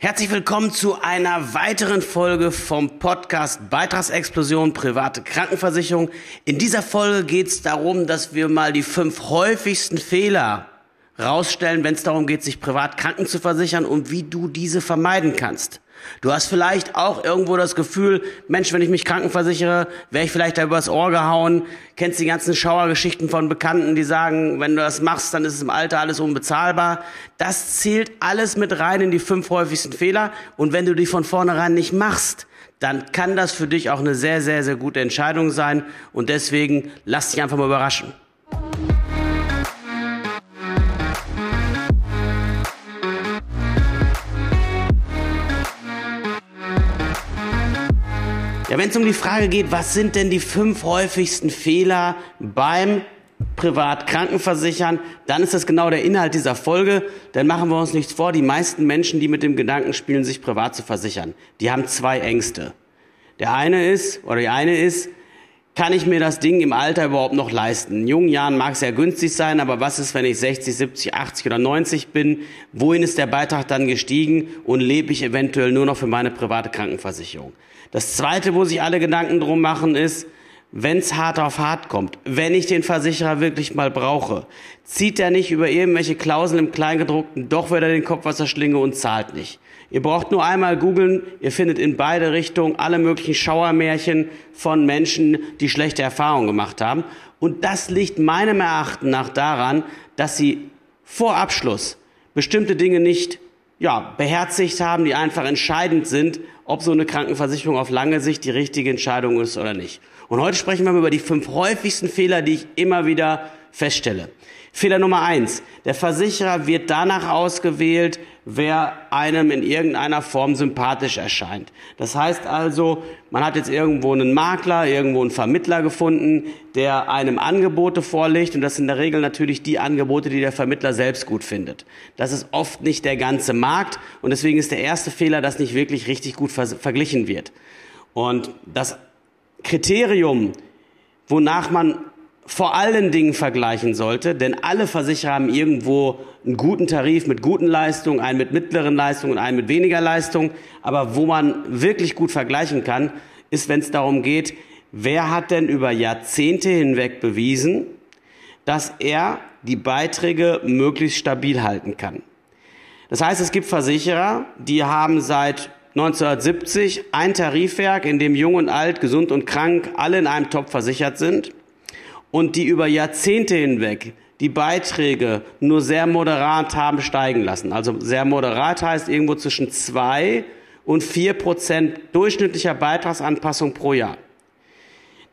Herzlich willkommen zu einer weiteren Folge vom Podcast Beitragsexplosion private Krankenversicherung. In dieser Folge geht es darum, dass wir mal die fünf häufigsten Fehler rausstellen, wenn es darum geht, sich privat kranken zu versichern und wie du diese vermeiden kannst. Du hast vielleicht auch irgendwo das Gefühl, Mensch, wenn ich mich krankenversichere, wäre ich vielleicht da übers Ohr gehauen. Kennst die ganzen Schauergeschichten von Bekannten, die sagen, wenn du das machst, dann ist es im Alter alles unbezahlbar. Das zählt alles mit rein in die fünf häufigsten Fehler. Und wenn du die von vornherein nicht machst, dann kann das für dich auch eine sehr, sehr, sehr gute Entscheidung sein. Und deswegen lass dich einfach mal überraschen. Ja, wenn es um die Frage geht, was sind denn die fünf häufigsten Fehler beim Privatkrankenversichern, dann ist das genau der Inhalt dieser Folge. Dann machen wir uns nichts vor. Die meisten Menschen, die mit dem Gedanken spielen, sich privat zu versichern, die haben zwei Ängste. Der eine ist, oder die eine ist, kann ich mir das Ding im Alter überhaupt noch leisten? In jungen Jahren mag es ja günstig sein, aber was ist, wenn ich 60, 70, 80 oder 90 bin? Wohin ist der Beitrag dann gestiegen und lebe ich eventuell nur noch für meine private Krankenversicherung? Das Zweite, wo sich alle Gedanken drum machen, ist, wenn es hart auf hart kommt, wenn ich den Versicherer wirklich mal brauche, zieht er nicht über irgendwelche Klauseln im Kleingedruckten doch wieder den Kopf aus der Schlinge und zahlt nicht. Ihr braucht nur einmal googeln, ihr findet in beide Richtungen alle möglichen Schauermärchen von Menschen, die schlechte Erfahrungen gemacht haben. Und das liegt meinem Erachten nach daran, dass sie vor Abschluss bestimmte Dinge nicht ja, beherzigt haben, die einfach entscheidend sind, ob so eine Krankenversicherung auf lange Sicht die richtige Entscheidung ist oder nicht. Und heute sprechen wir über die fünf häufigsten Fehler, die ich immer wieder feststelle. Fehler Nummer eins. Der Versicherer wird danach ausgewählt, wer einem in irgendeiner Form sympathisch erscheint. Das heißt also, man hat jetzt irgendwo einen Makler, irgendwo einen Vermittler gefunden, der einem Angebote vorlegt und das sind in der Regel natürlich die Angebote, die der Vermittler selbst gut findet. Das ist oft nicht der ganze Markt und deswegen ist der erste Fehler, dass nicht wirklich richtig gut verglichen wird. Und das Kriterium, wonach man vor allen Dingen vergleichen sollte, denn alle Versicherer haben irgendwo einen guten Tarif mit guten Leistungen, einen mit mittleren Leistungen und einen mit weniger Leistung. Aber wo man wirklich gut vergleichen kann, ist, wenn es darum geht, wer hat denn über Jahrzehnte hinweg bewiesen, dass er die Beiträge möglichst stabil halten kann. Das heißt, es gibt Versicherer, die haben seit 1970 ein Tarifwerk, in dem Jung und Alt, gesund und krank alle in einem Topf versichert sind und die über Jahrzehnte hinweg die Beiträge nur sehr moderat haben steigen lassen. Also sehr moderat heißt irgendwo zwischen zwei und vier Prozent durchschnittlicher Beitragsanpassung pro Jahr.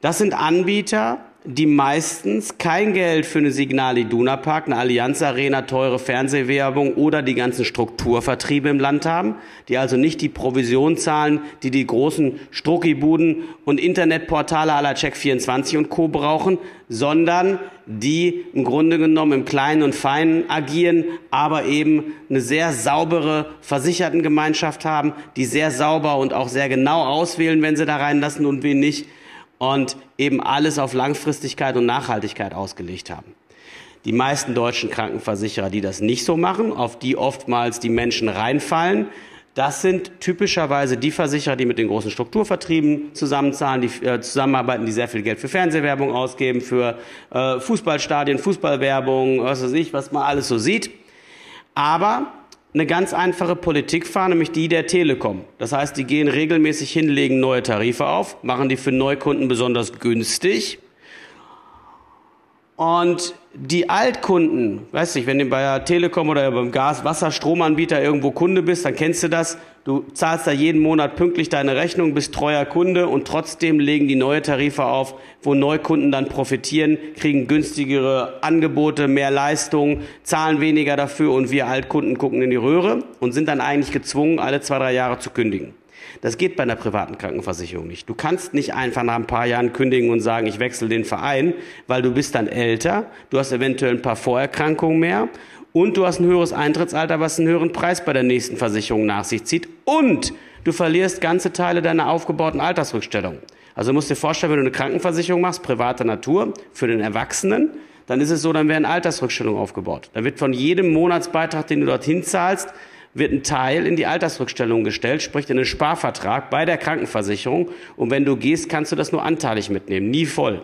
Das sind Anbieter, die meistens kein Geld für eine Signal Iduna Park, eine Allianz Arena, teure Fernsehwerbung oder die ganzen Strukturvertriebe im Land haben, die also nicht die Provision zahlen, die die großen Struckibuden und Internetportale aller Check24 und Co. brauchen, sondern die im Grunde genommen im Kleinen und Feinen agieren, aber eben eine sehr saubere Versichertengemeinschaft haben, die sehr sauber und auch sehr genau auswählen, wenn sie da reinlassen und wen nicht und eben alles auf Langfristigkeit und Nachhaltigkeit ausgelegt haben. Die meisten deutschen Krankenversicherer, die das nicht so machen, auf die oftmals die Menschen reinfallen, das sind typischerweise die Versicherer, die mit den großen Strukturvertrieben zusammenzahlen, die äh, zusammenarbeiten, die sehr viel Geld für Fernsehwerbung ausgeben, für äh, Fußballstadien, Fußballwerbung, was weiß ich, was man alles so sieht. Aber eine ganz einfache Politik fahren, nämlich die der Telekom. Das heißt, die gehen regelmäßig hin, legen neue Tarife auf, machen die für Neukunden besonders günstig. Und die Altkunden, weißt du, wenn du bei der Telekom oder beim Gas-, Wasser-, Stromanbieter irgendwo Kunde bist, dann kennst du das. Du zahlst da jeden Monat pünktlich deine Rechnung, bist treuer Kunde und trotzdem legen die neue Tarife auf, wo Neukunden dann profitieren, kriegen günstigere Angebote, mehr Leistung, zahlen weniger dafür und wir Altkunden gucken in die Röhre und sind dann eigentlich gezwungen, alle zwei, drei Jahre zu kündigen. Das geht bei einer privaten Krankenversicherung nicht. Du kannst nicht einfach nach ein paar Jahren kündigen und sagen, ich wechsle den Verein, weil du bist dann älter, du hast eventuell ein paar Vorerkrankungen mehr und du hast ein höheres Eintrittsalter, was einen höheren Preis bei der nächsten Versicherung nach sich zieht und du verlierst ganze Teile deiner aufgebauten Altersrückstellung. Also du musst dir vorstellen, wenn du eine Krankenversicherung machst, privater Natur, für den Erwachsenen, dann ist es so, dann werden Altersrückstellungen aufgebaut. Da wird von jedem Monatsbeitrag, den du dorthin zahlst, wird ein Teil in die Altersrückstellung gestellt, sprich in einen Sparvertrag bei der Krankenversicherung. Und wenn du gehst, kannst du das nur anteilig mitnehmen, nie voll.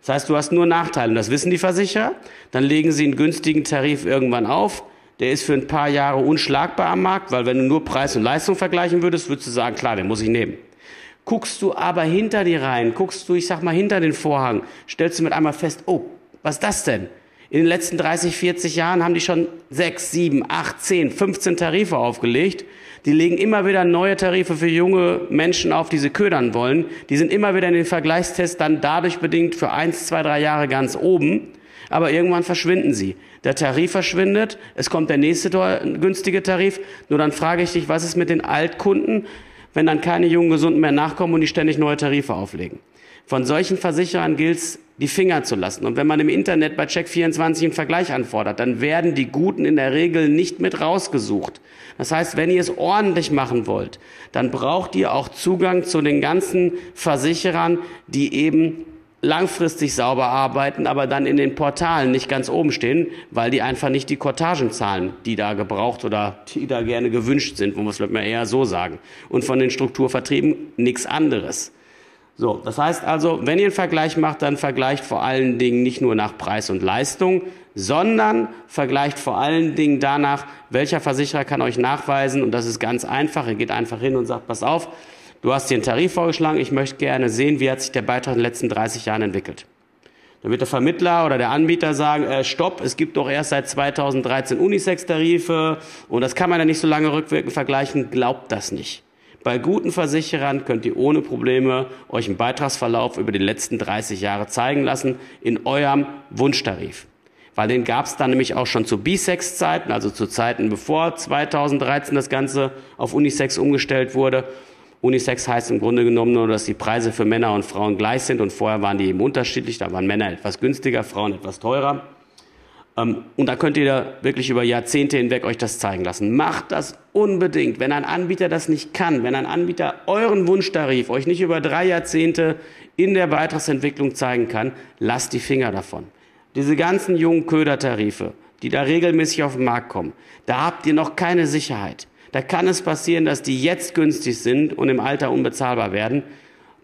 Das heißt, du hast nur Nachteile. Und das wissen die Versicherer. Dann legen sie einen günstigen Tarif irgendwann auf. Der ist für ein paar Jahre unschlagbar am Markt, weil wenn du nur Preis und Leistung vergleichen würdest, würdest du sagen, klar, den muss ich nehmen. Guckst du aber hinter die Reihen, guckst du, ich sag mal, hinter den Vorhang, stellst du mit einmal fest, oh, was ist das denn? In den letzten 30, 40 Jahren haben die schon sechs, sieben, acht, zehn, 15 Tarife aufgelegt. Die legen immer wieder neue Tarife für junge Menschen auf, die sie ködern wollen. Die sind immer wieder in den Vergleichstests dann dadurch bedingt für eins, zwei, drei Jahre ganz oben. Aber irgendwann verschwinden sie. Der Tarif verschwindet, es kommt der nächste günstige Tarif. Nur dann frage ich dich, was ist mit den Altkunden, wenn dann keine jungen Gesunden mehr nachkommen und die ständig neue Tarife auflegen? Von solchen Versicherern gilt es, die Finger zu lassen. Und wenn man im Internet bei Check24 einen Vergleich anfordert, dann werden die Guten in der Regel nicht mit rausgesucht. Das heißt, wenn ihr es ordentlich machen wollt, dann braucht ihr auch Zugang zu den ganzen Versicherern, die eben langfristig sauber arbeiten, aber dann in den Portalen nicht ganz oben stehen, weil die einfach nicht die Kortagen zahlen, die da gebraucht oder die da gerne gewünscht sind, wo man es vielleicht eher so sagen. Und von den Strukturvertrieben nichts anderes. So, das heißt also, wenn ihr einen Vergleich macht, dann vergleicht vor allen Dingen nicht nur nach Preis und Leistung, sondern vergleicht vor allen Dingen danach, welcher Versicherer kann euch nachweisen, und das ist ganz einfach, ihr geht einfach hin und sagt, pass auf, du hast dir einen Tarif vorgeschlagen, ich möchte gerne sehen, wie hat sich der Beitrag in den letzten 30 Jahren entwickelt. Dann wird der Vermittler oder der Anbieter sagen, äh, stopp, es gibt doch erst seit 2013 Unisex-Tarife. Und das kann man ja nicht so lange rückwirkend vergleichen, glaubt das nicht. Bei guten Versicherern könnt ihr ohne Probleme euch einen Beitragsverlauf über die letzten 30 Jahre zeigen lassen in eurem Wunschtarif. Weil den gab es dann nämlich auch schon zu Bisex-Zeiten, also zu Zeiten bevor 2013 das Ganze auf Unisex umgestellt wurde. Unisex heißt im Grunde genommen nur, dass die Preise für Männer und Frauen gleich sind und vorher waren die eben unterschiedlich. Da waren Männer etwas günstiger, Frauen etwas teurer. Ähm, und da könnt ihr wirklich über Jahrzehnte hinweg euch das zeigen lassen. Macht das unbedingt. Wenn ein Anbieter das nicht kann, wenn ein Anbieter euren Wunschtarif euch nicht über drei Jahrzehnte in der Beitragsentwicklung zeigen kann, lasst die Finger davon. Diese ganzen jungen Ködertarife, die da regelmäßig auf den Markt kommen, da habt ihr noch keine Sicherheit. Da kann es passieren, dass die jetzt günstig sind und im Alter unbezahlbar werden.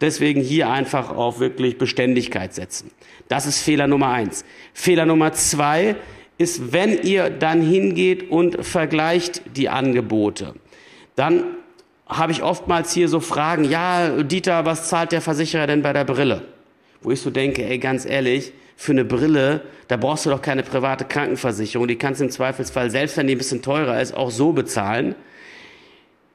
Deswegen hier einfach auf wirklich Beständigkeit setzen. Das ist Fehler Nummer eins. Fehler Nummer zwei ist, wenn ihr dann hingeht und vergleicht die Angebote, dann habe ich oftmals hier so Fragen, ja, Dieter, was zahlt der Versicherer denn bei der Brille? Wo ich so denke, ey, ganz ehrlich, für eine Brille, da brauchst du doch keine private Krankenversicherung. Die kannst du im Zweifelsfall, selbst wenn die ein bisschen teurer ist, auch so bezahlen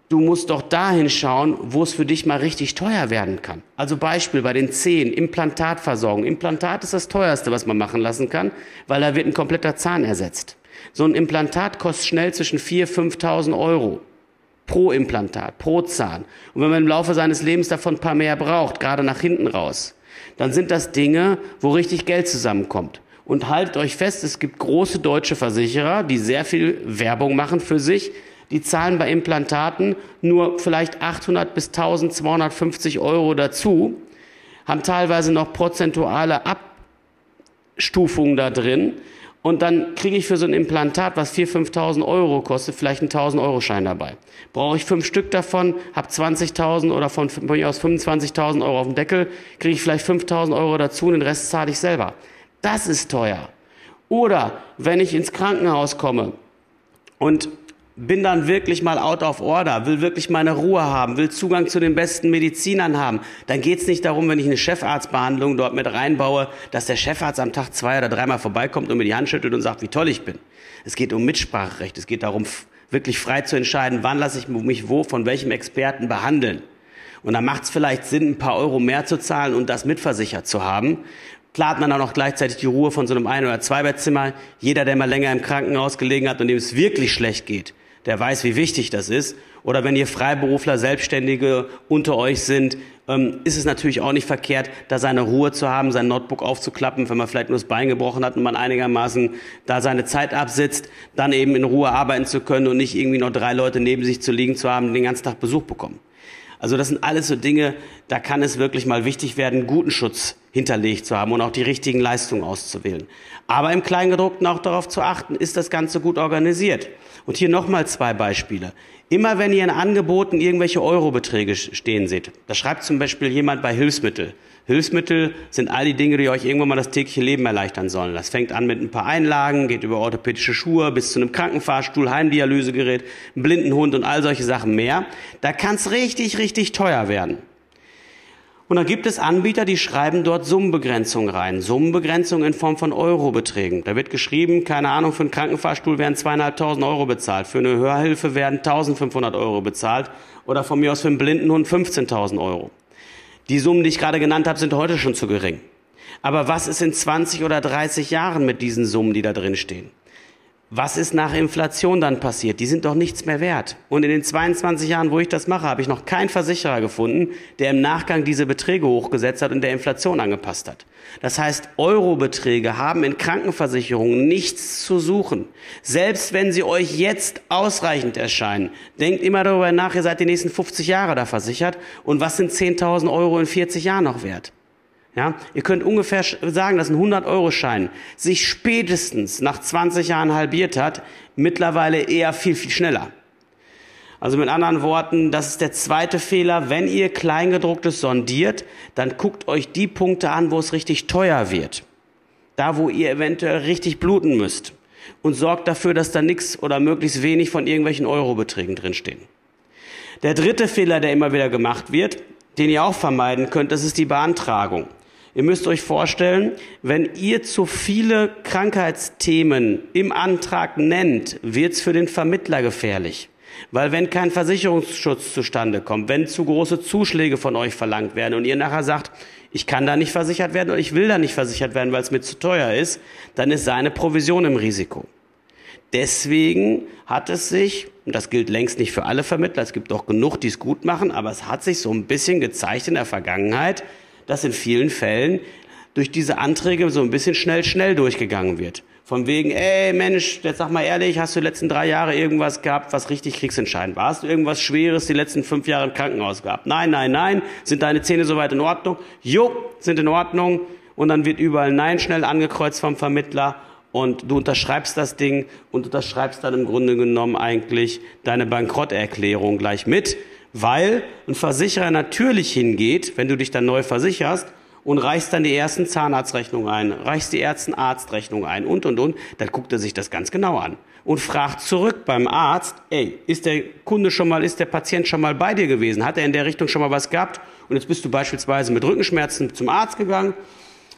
du musst doch dahin schauen, wo es für dich mal richtig teuer werden kann. Also Beispiel bei den Zehen, Implantatversorgung. Implantat ist das teuerste, was man machen lassen kann, weil da wird ein kompletter Zahn ersetzt. So ein Implantat kostet schnell zwischen 4.000, 5.000 Euro pro Implantat, pro Zahn. Und wenn man im Laufe seines Lebens davon ein paar mehr braucht, gerade nach hinten raus, dann sind das Dinge, wo richtig Geld zusammenkommt. Und haltet euch fest, es gibt große deutsche Versicherer, die sehr viel Werbung machen für sich, die zahlen bei Implantaten nur vielleicht 800 bis 1250 Euro dazu, haben teilweise noch prozentuale Abstufungen da drin. Und dann kriege ich für so ein Implantat, was 4.000, 5.000 Euro kostet, vielleicht einen 1.000-Euro-Schein dabei. Brauche ich fünf Stück davon, habe 20.000 oder von, mir aus 25.000 Euro auf dem Deckel, kriege ich vielleicht 5.000 Euro dazu und den Rest zahle ich selber. Das ist teuer. Oder wenn ich ins Krankenhaus komme und bin dann wirklich mal out of order, will wirklich meine Ruhe haben, will Zugang zu den besten Medizinern haben, dann geht's nicht darum, wenn ich eine Chefarztbehandlung dort mit reinbaue, dass der Chefarzt am Tag zwei oder dreimal vorbeikommt und mir die Hand schüttelt und sagt, wie toll ich bin. Es geht um Mitspracherecht, es geht darum, wirklich frei zu entscheiden, wann lasse ich mich wo von welchem Experten behandeln. Und da macht es vielleicht Sinn, ein paar Euro mehr zu zahlen und das mitversichert zu haben. Klar hat man auch noch gleichzeitig die Ruhe von so einem Ein- oder Zweibettzimmer. Jeder, der mal länger im Krankenhaus gelegen hat und dem es wirklich schlecht geht, der weiß, wie wichtig das ist. Oder wenn ihr Freiberufler, Selbstständige unter euch sind, ähm, ist es natürlich auch nicht verkehrt, da seine Ruhe zu haben, sein Notebook aufzuklappen, wenn man vielleicht nur das Bein gebrochen hat und man einigermaßen da seine Zeit absitzt, dann eben in Ruhe arbeiten zu können und nicht irgendwie noch drei Leute neben sich zu liegen zu haben, die den ganzen Tag Besuch bekommen. Also das sind alles so Dinge, da kann es wirklich mal wichtig werden, guten Schutz hinterlegt zu haben und auch die richtigen Leistungen auszuwählen. Aber im Kleingedruckten auch darauf zu achten, ist das Ganze gut organisiert. Und hier nochmal zwei Beispiele. Immer wenn ihr in Angeboten irgendwelche Eurobeträge stehen seht, da schreibt zum Beispiel jemand bei Hilfsmittel. Hilfsmittel sind all die Dinge, die euch irgendwann mal das tägliche Leben erleichtern sollen. Das fängt an mit ein paar Einlagen, geht über orthopädische Schuhe bis zu einem Krankenfahrstuhl, Heimdialysegerät, einen Blindenhund und all solche Sachen mehr. Da kann es richtig, richtig teuer werden. Und dann gibt es Anbieter, die schreiben dort Summenbegrenzungen rein. Summenbegrenzungen in Form von Eurobeträgen. Da wird geschrieben, keine Ahnung, für einen Krankenfahrstuhl werden zweieinhalbtausend Euro bezahlt. Für eine Hörhilfe werden 1500 Euro bezahlt. Oder von mir aus für einen Blindenhund 15.000 Euro. Die Summen, die ich gerade genannt habe, sind heute schon zu gering. Aber was ist in 20 oder 30 Jahren mit diesen Summen, die da drin stehen? Was ist nach Inflation dann passiert? Die sind doch nichts mehr wert. Und in den 22 Jahren, wo ich das mache, habe ich noch keinen Versicherer gefunden, der im Nachgang diese Beträge hochgesetzt hat und der Inflation angepasst hat. Das heißt, Eurobeträge haben in Krankenversicherungen nichts zu suchen. Selbst wenn sie euch jetzt ausreichend erscheinen, denkt immer darüber nach, ihr seid die nächsten 50 Jahre da versichert und was sind 10.000 Euro in 40 Jahren noch wert? Ja, ihr könnt ungefähr sagen, dass ein 100-Euro-Schein sich spätestens nach 20 Jahren halbiert hat, mittlerweile eher viel, viel schneller. Also mit anderen Worten, das ist der zweite Fehler. Wenn ihr Kleingedrucktes sondiert, dann guckt euch die Punkte an, wo es richtig teuer wird. Da, wo ihr eventuell richtig bluten müsst. Und sorgt dafür, dass da nichts oder möglichst wenig von irgendwelchen Eurobeträgen drinstehen. Der dritte Fehler, der immer wieder gemacht wird, den ihr auch vermeiden könnt, das ist die Beantragung. Ihr müsst euch vorstellen, wenn ihr zu viele Krankheitsthemen im Antrag nennt, wird es für den Vermittler gefährlich. Weil wenn kein Versicherungsschutz zustande kommt, wenn zu große Zuschläge von euch verlangt werden und ihr nachher sagt, ich kann da nicht versichert werden oder ich will da nicht versichert werden, weil es mir zu teuer ist, dann ist seine Provision im Risiko. Deswegen hat es sich, und das gilt längst nicht für alle Vermittler, es gibt auch genug, die es gut machen, aber es hat sich so ein bisschen gezeigt in der Vergangenheit, dass in vielen Fällen durch diese Anträge so ein bisschen schnell, schnell durchgegangen wird. Von wegen, ey Mensch, jetzt sag mal ehrlich, hast du die letzten drei Jahre irgendwas gehabt, was richtig kriegsentscheidend war? Hast du irgendwas Schweres die letzten fünf Jahre im Krankenhaus gehabt? Nein, nein, nein. Sind deine Zähne soweit in Ordnung? Jo, sind in Ordnung. Und dann wird überall Nein schnell angekreuzt vom Vermittler und du unterschreibst das Ding und unterschreibst dann im Grunde genommen eigentlich deine Bankrotterklärung gleich mit weil ein Versicherer natürlich hingeht, wenn du dich dann neu versicherst und reichst dann die ersten Zahnarztrechnungen ein, reichst die ersten Arztrechnungen ein und, und, und, dann guckt er sich das ganz genau an und fragt zurück beim Arzt, ey, ist der Kunde schon mal, ist der Patient schon mal bei dir gewesen? Hat er in der Richtung schon mal was gehabt? Und jetzt bist du beispielsweise mit Rückenschmerzen zum Arzt gegangen,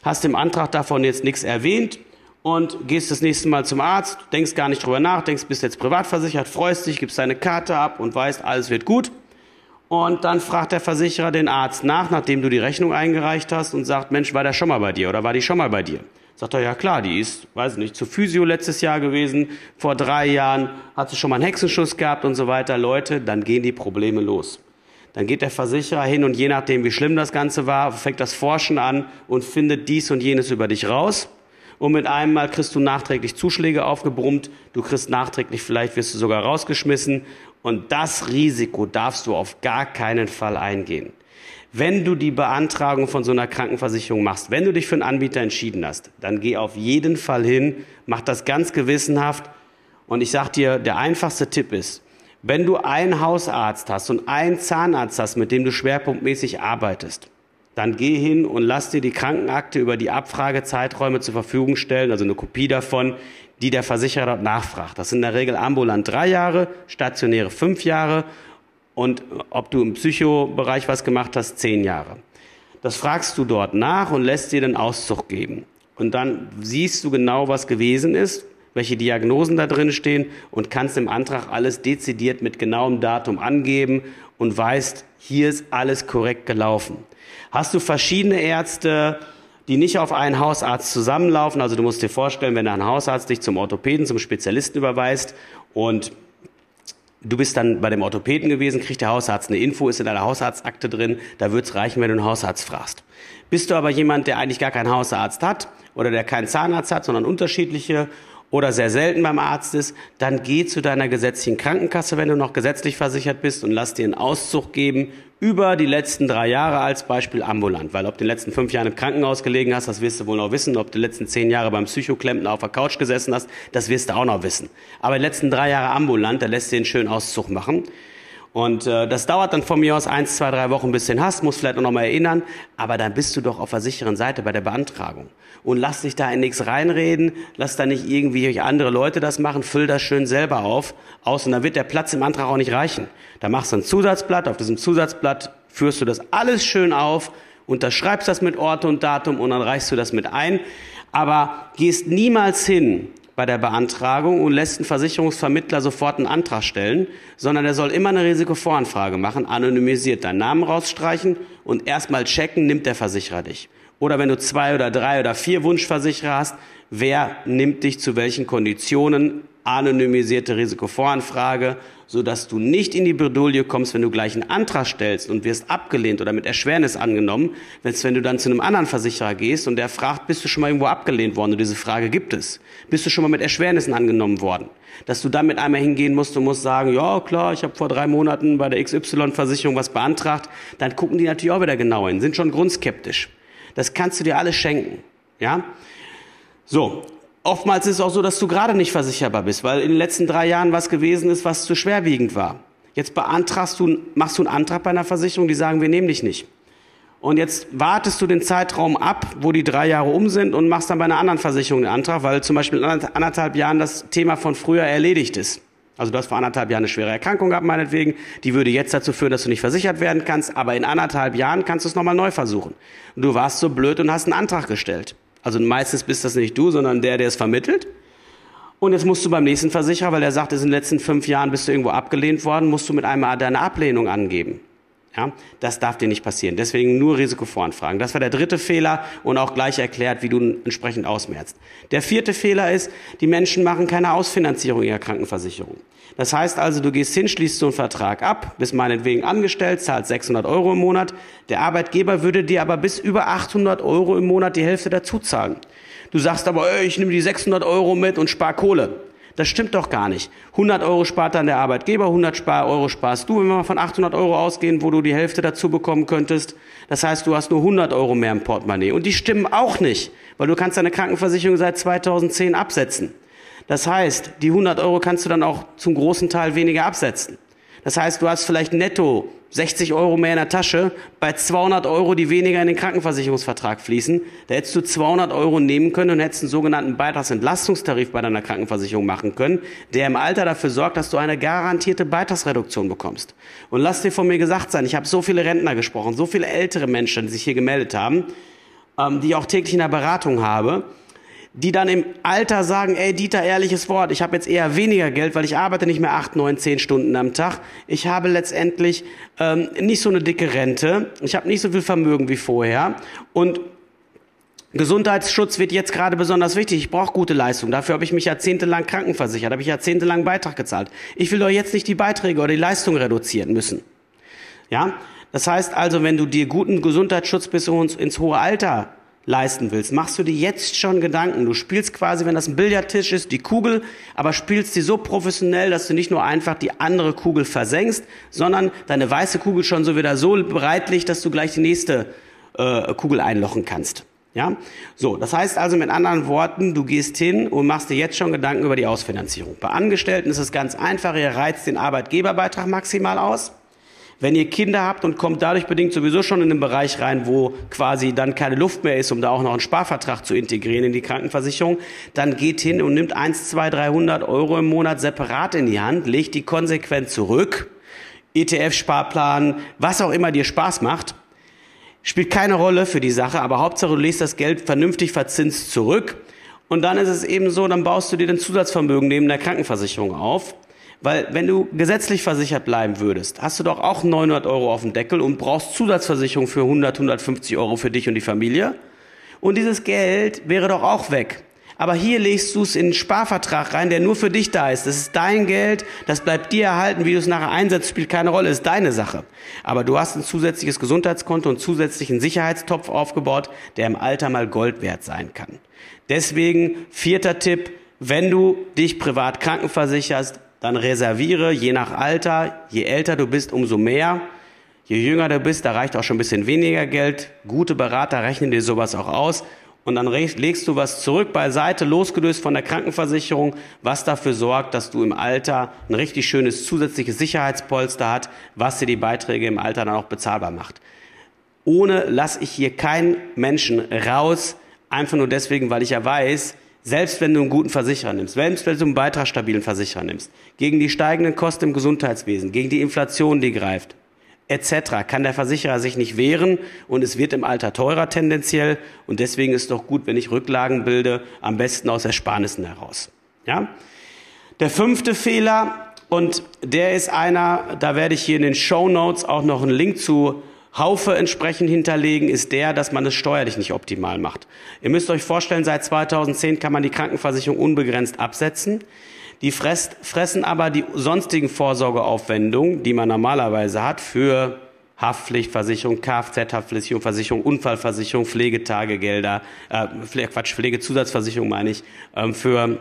hast im Antrag davon jetzt nichts erwähnt und gehst das nächste Mal zum Arzt, denkst gar nicht drüber nach, denkst, bist jetzt privat versichert, freust dich, gibst deine Karte ab und weißt, alles wird gut. Und dann fragt der Versicherer den Arzt nach, nachdem du die Rechnung eingereicht hast und sagt, Mensch, war der schon mal bei dir oder war die schon mal bei dir? Sagt er, ja klar, die ist, weiß nicht, zu Physio letztes Jahr gewesen, vor drei Jahren hat sie schon mal einen Hexenschuss gehabt und so weiter. Leute, dann gehen die Probleme los. Dann geht der Versicherer hin und je nachdem, wie schlimm das Ganze war, fängt das Forschen an und findet dies und jenes über dich raus. Und mit einem Mal kriegst du nachträglich Zuschläge aufgebrummt, du kriegst nachträglich, vielleicht wirst du sogar rausgeschmissen und das Risiko darfst du auf gar keinen Fall eingehen. Wenn du die Beantragung von so einer Krankenversicherung machst, wenn du dich für einen Anbieter entschieden hast, dann geh auf jeden Fall hin, mach das ganz gewissenhaft. Und ich sag dir, der einfachste Tipp ist, wenn du einen Hausarzt hast und einen Zahnarzt hast, mit dem du schwerpunktmäßig arbeitest, dann geh hin und lass dir die Krankenakte über die Abfragezeiträume zur Verfügung stellen, also eine Kopie davon, die der Versicherer dort nachfragt. Das sind in der Regel ambulant drei Jahre, stationäre fünf Jahre und ob du im Psychobereich was gemacht hast, zehn Jahre. Das fragst du dort nach und lässt dir den Auszug geben. Und dann siehst du genau, was gewesen ist, welche Diagnosen da drin stehen und kannst im Antrag alles dezidiert mit genauem Datum angeben und weißt, hier ist alles korrekt gelaufen. Hast du verschiedene Ärzte, die nicht auf einen Hausarzt zusammenlaufen. Also du musst dir vorstellen, wenn ein Hausarzt dich zum Orthopäden, zum Spezialisten überweist und du bist dann bei dem Orthopäden gewesen, kriegt der Hausarzt eine Info, ist in deiner Hausarztakte drin, da wird's reichen, wenn du einen Hausarzt fragst. Bist du aber jemand, der eigentlich gar keinen Hausarzt hat oder der keinen Zahnarzt hat, sondern unterschiedliche oder sehr selten beim Arzt ist, dann geh zu deiner gesetzlichen Krankenkasse, wenn du noch gesetzlich versichert bist und lass dir einen Auszug geben über die letzten drei Jahre als Beispiel ambulant. Weil ob du in den letzten fünf Jahren im Krankenhaus gelegen hast, das wirst du wohl noch wissen. Ob du die letzten zehn Jahre beim Psychoklempner auf der Couch gesessen hast, das wirst du auch noch wissen. Aber die letzten drei Jahre ambulant, da lässt dir einen schönen Auszug machen. Und äh, das dauert dann von mir aus eins, zwei, drei Wochen, bis du hast, muss vielleicht noch mal erinnern, aber dann bist du doch auf der sicheren Seite bei der Beantragung. Und lass dich da in nichts reinreden, lass da nicht irgendwie durch andere Leute das machen, füll das schön selber auf, aus und dann wird der Platz im Antrag auch nicht reichen. Da machst du ein Zusatzblatt, auf diesem Zusatzblatt führst du das alles schön auf, unterschreibst das mit Ort und Datum und dann reichst du das mit ein, aber gehst niemals hin bei der Beantragung und lässt einen Versicherungsvermittler sofort einen Antrag stellen, sondern er soll immer eine Risikovoranfrage machen, anonymisiert deinen Namen rausstreichen und erstmal checken, nimmt der Versicherer dich. Oder wenn du zwei oder drei oder vier Wunschversicherer hast, wer nimmt dich zu welchen Konditionen anonymisierte Risikovoranfrage, so dass du nicht in die Bredouille kommst, wenn du gleich einen Antrag stellst und wirst abgelehnt oder mit Erschwernis angenommen, wenn du dann zu einem anderen Versicherer gehst und der fragt, bist du schon mal irgendwo abgelehnt worden und diese Frage gibt es. Bist du schon mal mit Erschwernissen angenommen worden? Dass du damit einmal hingehen musst und musst sagen, ja klar, ich habe vor drei Monaten bei der XY-Versicherung was beantragt, dann gucken die natürlich auch wieder genau hin, sind schon grundskeptisch. Das kannst du dir alles schenken. Ja? So, Oftmals ist es auch so, dass du gerade nicht versicherbar bist, weil in den letzten drei Jahren was gewesen ist, was zu schwerwiegend war. Jetzt beantragst du, machst du einen Antrag bei einer Versicherung, die sagen, wir nehmen dich nicht. Und jetzt wartest du den Zeitraum ab, wo die drei Jahre um sind und machst dann bei einer anderen Versicherung den Antrag, weil zum Beispiel in anderthalb Jahren das Thema von früher erledigt ist. Also du hast vor anderthalb Jahren eine schwere Erkrankung gehabt, meinetwegen. Die würde jetzt dazu führen, dass du nicht versichert werden kannst. Aber in anderthalb Jahren kannst du es nochmal neu versuchen. Und du warst so blöd und hast einen Antrag gestellt. Also meistens bist das nicht du, sondern der, der es vermittelt. Und jetzt musst du beim nächsten Versicherer, weil der sagt, in den letzten fünf Jahren bist du irgendwo abgelehnt worden, musst du mit einmal deine Ablehnung angeben. Ja, das darf dir nicht passieren. Deswegen nur Risikovoranfragen. Das war der dritte Fehler und auch gleich erklärt, wie du entsprechend ausmerzt. Der vierte Fehler ist, die Menschen machen keine Ausfinanzierung ihrer Krankenversicherung. Das heißt also, du gehst hin, schließt so einen Vertrag ab, bist meinetwegen angestellt, zahlst 600 Euro im Monat. Der Arbeitgeber würde dir aber bis über 800 Euro im Monat die Hälfte dazu zahlen. Du sagst aber, ey, ich nehme die 600 Euro mit und spar Kohle. Das stimmt doch gar nicht. 100 Euro spart dann der Arbeitgeber, 100 Euro sparst du, wenn wir mal von 800 Euro ausgehen, wo du die Hälfte dazu bekommen könntest. Das heißt, du hast nur 100 Euro mehr im Portemonnaie. Und die stimmen auch nicht, weil du kannst deine Krankenversicherung seit 2010 absetzen. Das heißt, die 100 Euro kannst du dann auch zum großen Teil weniger absetzen. Das heißt, du hast vielleicht netto 60 Euro mehr in der Tasche bei 200 Euro, die weniger in den Krankenversicherungsvertrag fließen. Da hättest du 200 Euro nehmen können und hättest einen sogenannten Beitragsentlastungstarif bei deiner Krankenversicherung machen können, der im Alter dafür sorgt, dass du eine garantierte Beitragsreduktion bekommst. Und lass dir von mir gesagt sein, ich habe so viele Rentner gesprochen, so viele ältere Menschen, die sich hier gemeldet haben, ähm, die ich auch täglich in der Beratung habe die dann im Alter sagen, ey Dieter, ehrliches Wort, ich habe jetzt eher weniger Geld, weil ich arbeite nicht mehr acht, neun, zehn Stunden am Tag. Ich habe letztendlich ähm, nicht so eine dicke Rente, ich habe nicht so viel Vermögen wie vorher und Gesundheitsschutz wird jetzt gerade besonders wichtig. Ich brauche gute Leistung. Dafür habe ich mich jahrzehntelang krankenversichert, habe ich jahrzehntelang Beitrag gezahlt. Ich will doch jetzt nicht die Beiträge oder die Leistung reduzieren müssen. Ja, das heißt also, wenn du dir guten Gesundheitsschutz bis ins hohe Alter leisten willst, machst du dir jetzt schon Gedanken. Du spielst quasi, wenn das ein Billardtisch ist, die Kugel, aber spielst sie so professionell, dass du nicht nur einfach die andere Kugel versenkst, sondern deine weiße Kugel schon so wieder so bereit liegt, dass du gleich die nächste äh, Kugel einlochen kannst. Ja, so. Das heißt also mit anderen Worten, du gehst hin und machst dir jetzt schon Gedanken über die Ausfinanzierung. Bei Angestellten ist es ganz einfach. Ihr reizt den Arbeitgeberbeitrag maximal aus. Wenn ihr Kinder habt und kommt dadurch bedingt sowieso schon in den Bereich rein, wo quasi dann keine Luft mehr ist, um da auch noch einen Sparvertrag zu integrieren in die Krankenversicherung, dann geht hin und nimmt 1, 2, 300 Euro im Monat separat in die Hand, legt die konsequent zurück, ETF-Sparplan, was auch immer dir Spaß macht, spielt keine Rolle für die Sache, aber Hauptsache du legst das Geld vernünftig verzinst zurück. Und dann ist es eben so, dann baust du dir den Zusatzvermögen neben der Krankenversicherung auf weil wenn du gesetzlich versichert bleiben würdest, hast du doch auch 900 Euro auf dem Deckel und brauchst Zusatzversicherung für 100, 150 Euro für dich und die Familie. Und dieses Geld wäre doch auch weg. Aber hier legst du es in einen Sparvertrag rein, der nur für dich da ist. Das ist dein Geld, das bleibt dir erhalten. Wie du es nachher einsetzt, spielt keine Rolle, ist deine Sache. Aber du hast ein zusätzliches Gesundheitskonto und zusätzlichen Sicherheitstopf aufgebaut, der im Alter mal Gold wert sein kann. Deswegen vierter Tipp, wenn du dich privat krankenversicherst, dann reserviere je nach Alter, je älter du bist, umso mehr. Je jünger du bist, da reicht auch schon ein bisschen weniger Geld. Gute Berater rechnen dir sowas auch aus. Und dann legst du was zurück beiseite, losgelöst von der Krankenversicherung, was dafür sorgt, dass du im Alter ein richtig schönes zusätzliches Sicherheitspolster hat, was dir die Beiträge im Alter dann auch bezahlbar macht. Ohne lasse ich hier keinen Menschen raus, einfach nur deswegen, weil ich ja weiß, selbst wenn du einen guten Versicherer nimmst, selbst wenn du einen beitragsstabilen Versicherer nimmst, gegen die steigenden Kosten im Gesundheitswesen, gegen die Inflation, die greift, etc., kann der Versicherer sich nicht wehren und es wird im Alter teurer tendenziell und deswegen ist es doch gut, wenn ich Rücklagen bilde, am besten aus Ersparnissen heraus. Ja? Der fünfte Fehler, und der ist einer, da werde ich hier in den Show Notes auch noch einen Link zu Haufe entsprechend hinterlegen, ist der, dass man es steuerlich nicht optimal macht. Ihr müsst euch vorstellen, seit 2010 kann man die Krankenversicherung unbegrenzt absetzen. Die fressen aber die sonstigen Vorsorgeaufwendungen, die man normalerweise hat für Haftpflichtversicherung, Kfz-Haftpflichtversicherung, Versicherung, Unfallversicherung, Pflegetagegelder, äh, Quatsch, Pflegezusatzversicherung meine ich, ähm, für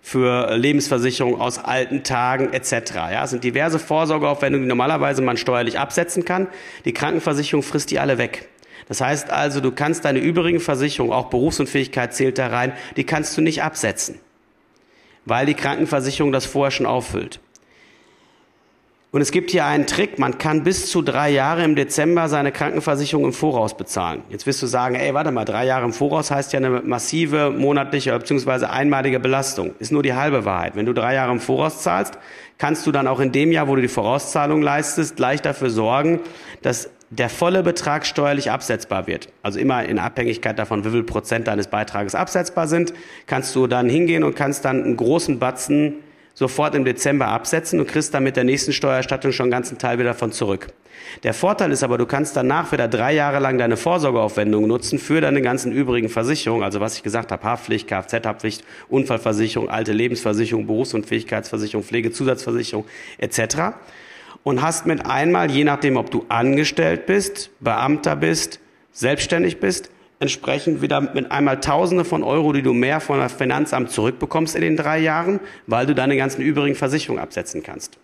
für Lebensversicherung aus alten Tagen etc. Ja, es sind diverse Vorsorgeaufwendungen, die normalerweise man steuerlich absetzen kann. Die Krankenversicherung frisst die alle weg. Das heißt also, du kannst deine übrigen Versicherungen, auch Berufsunfähigkeit zählt da rein, die kannst du nicht absetzen, weil die Krankenversicherung das vorher schon auffüllt. Und es gibt hier einen Trick, man kann bis zu drei Jahre im Dezember seine Krankenversicherung im Voraus bezahlen. Jetzt wirst du sagen, ey, warte mal, drei Jahre im Voraus heißt ja eine massive monatliche bzw. einmalige Belastung. Ist nur die halbe Wahrheit. Wenn du drei Jahre im Voraus zahlst, kannst du dann auch in dem Jahr, wo du die Vorauszahlung leistest, gleich dafür sorgen, dass der volle Betrag steuerlich absetzbar wird. Also immer in Abhängigkeit davon, wie viel Prozent deines Beitrages absetzbar sind, kannst du dann hingehen und kannst dann einen großen Batzen sofort im Dezember absetzen und kriegst dann mit der nächsten Steuererstattung schon einen ganzen Teil wieder von zurück. Der Vorteil ist aber, du kannst danach wieder drei Jahre lang deine Vorsorgeaufwendungen nutzen für deine ganzen übrigen Versicherungen, also was ich gesagt habe, Haftpflicht, Kfz-Haftpflicht, Unfallversicherung, alte Lebensversicherung, Berufsunfähigkeitsversicherung, Pflegezusatzversicherung etc. Und hast mit einmal, je nachdem, ob du angestellt bist, Beamter bist, selbstständig bist, entsprechend wieder mit einmal Tausende von Euro, die du mehr von der Finanzamt zurückbekommst in den drei Jahren, weil du deine ganzen übrigen Versicherungen absetzen kannst.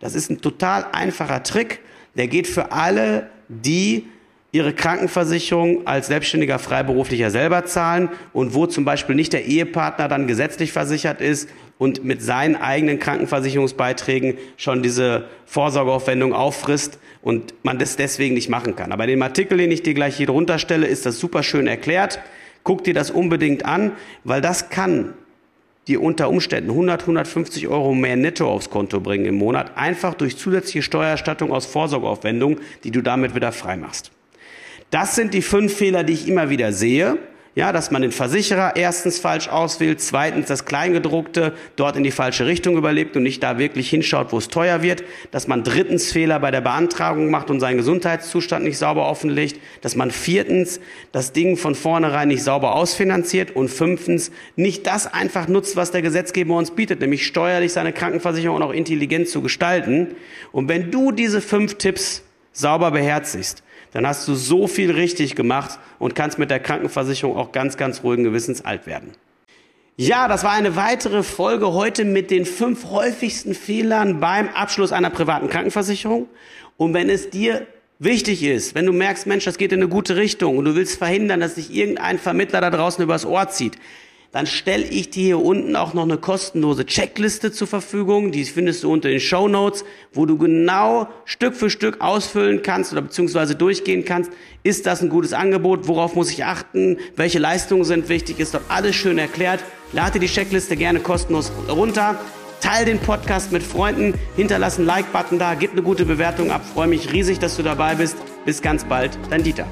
Das ist ein total einfacher Trick. Der geht für alle, die ihre Krankenversicherung als selbstständiger Freiberuflicher selber zahlen und wo zum Beispiel nicht der Ehepartner dann gesetzlich versichert ist und mit seinen eigenen Krankenversicherungsbeiträgen schon diese Vorsorgeaufwendung auffrisst und man das deswegen nicht machen kann. Aber in dem Artikel, den ich dir gleich hier drunter stelle, ist das super schön erklärt. Guck dir das unbedingt an, weil das kann dir unter Umständen 100, 150 Euro mehr netto aufs Konto bringen im Monat, einfach durch zusätzliche Steuererstattung aus Vorsorgeaufwendungen, die du damit wieder frei machst. Das sind die fünf Fehler, die ich immer wieder sehe. Ja, dass man den Versicherer erstens falsch auswählt, zweitens das Kleingedruckte dort in die falsche Richtung überlebt und nicht da wirklich hinschaut, wo es teuer wird, dass man drittens Fehler bei der Beantragung macht und seinen Gesundheitszustand nicht sauber offenlegt, dass man viertens das Ding von vornherein nicht sauber ausfinanziert und fünftens nicht das einfach nutzt, was der Gesetzgeber uns bietet, nämlich steuerlich seine Krankenversicherung auch intelligent zu gestalten. Und wenn du diese fünf Tipps sauber beherzigst, dann hast du so viel richtig gemacht und kannst mit der Krankenversicherung auch ganz, ganz ruhigen Gewissens alt werden. Ja, das war eine weitere Folge heute mit den fünf häufigsten Fehlern beim Abschluss einer privaten Krankenversicherung. Und wenn es dir wichtig ist, wenn du merkst, Mensch, das geht in eine gute Richtung und du willst verhindern, dass sich irgendein Vermittler da draußen übers Ohr zieht, dann stelle ich dir hier unten auch noch eine kostenlose Checkliste zur Verfügung. Die findest du unter den Show Notes, wo du genau Stück für Stück ausfüllen kannst oder beziehungsweise durchgehen kannst. Ist das ein gutes Angebot? Worauf muss ich achten? Welche Leistungen sind wichtig? Ist dort alles schön erklärt. Lade die Checkliste gerne kostenlos runter. Teil den Podcast mit Freunden, hinterlass einen Like-Button da, gib eine gute Bewertung ab. Freue mich riesig, dass du dabei bist. Bis ganz bald, dein Dieter.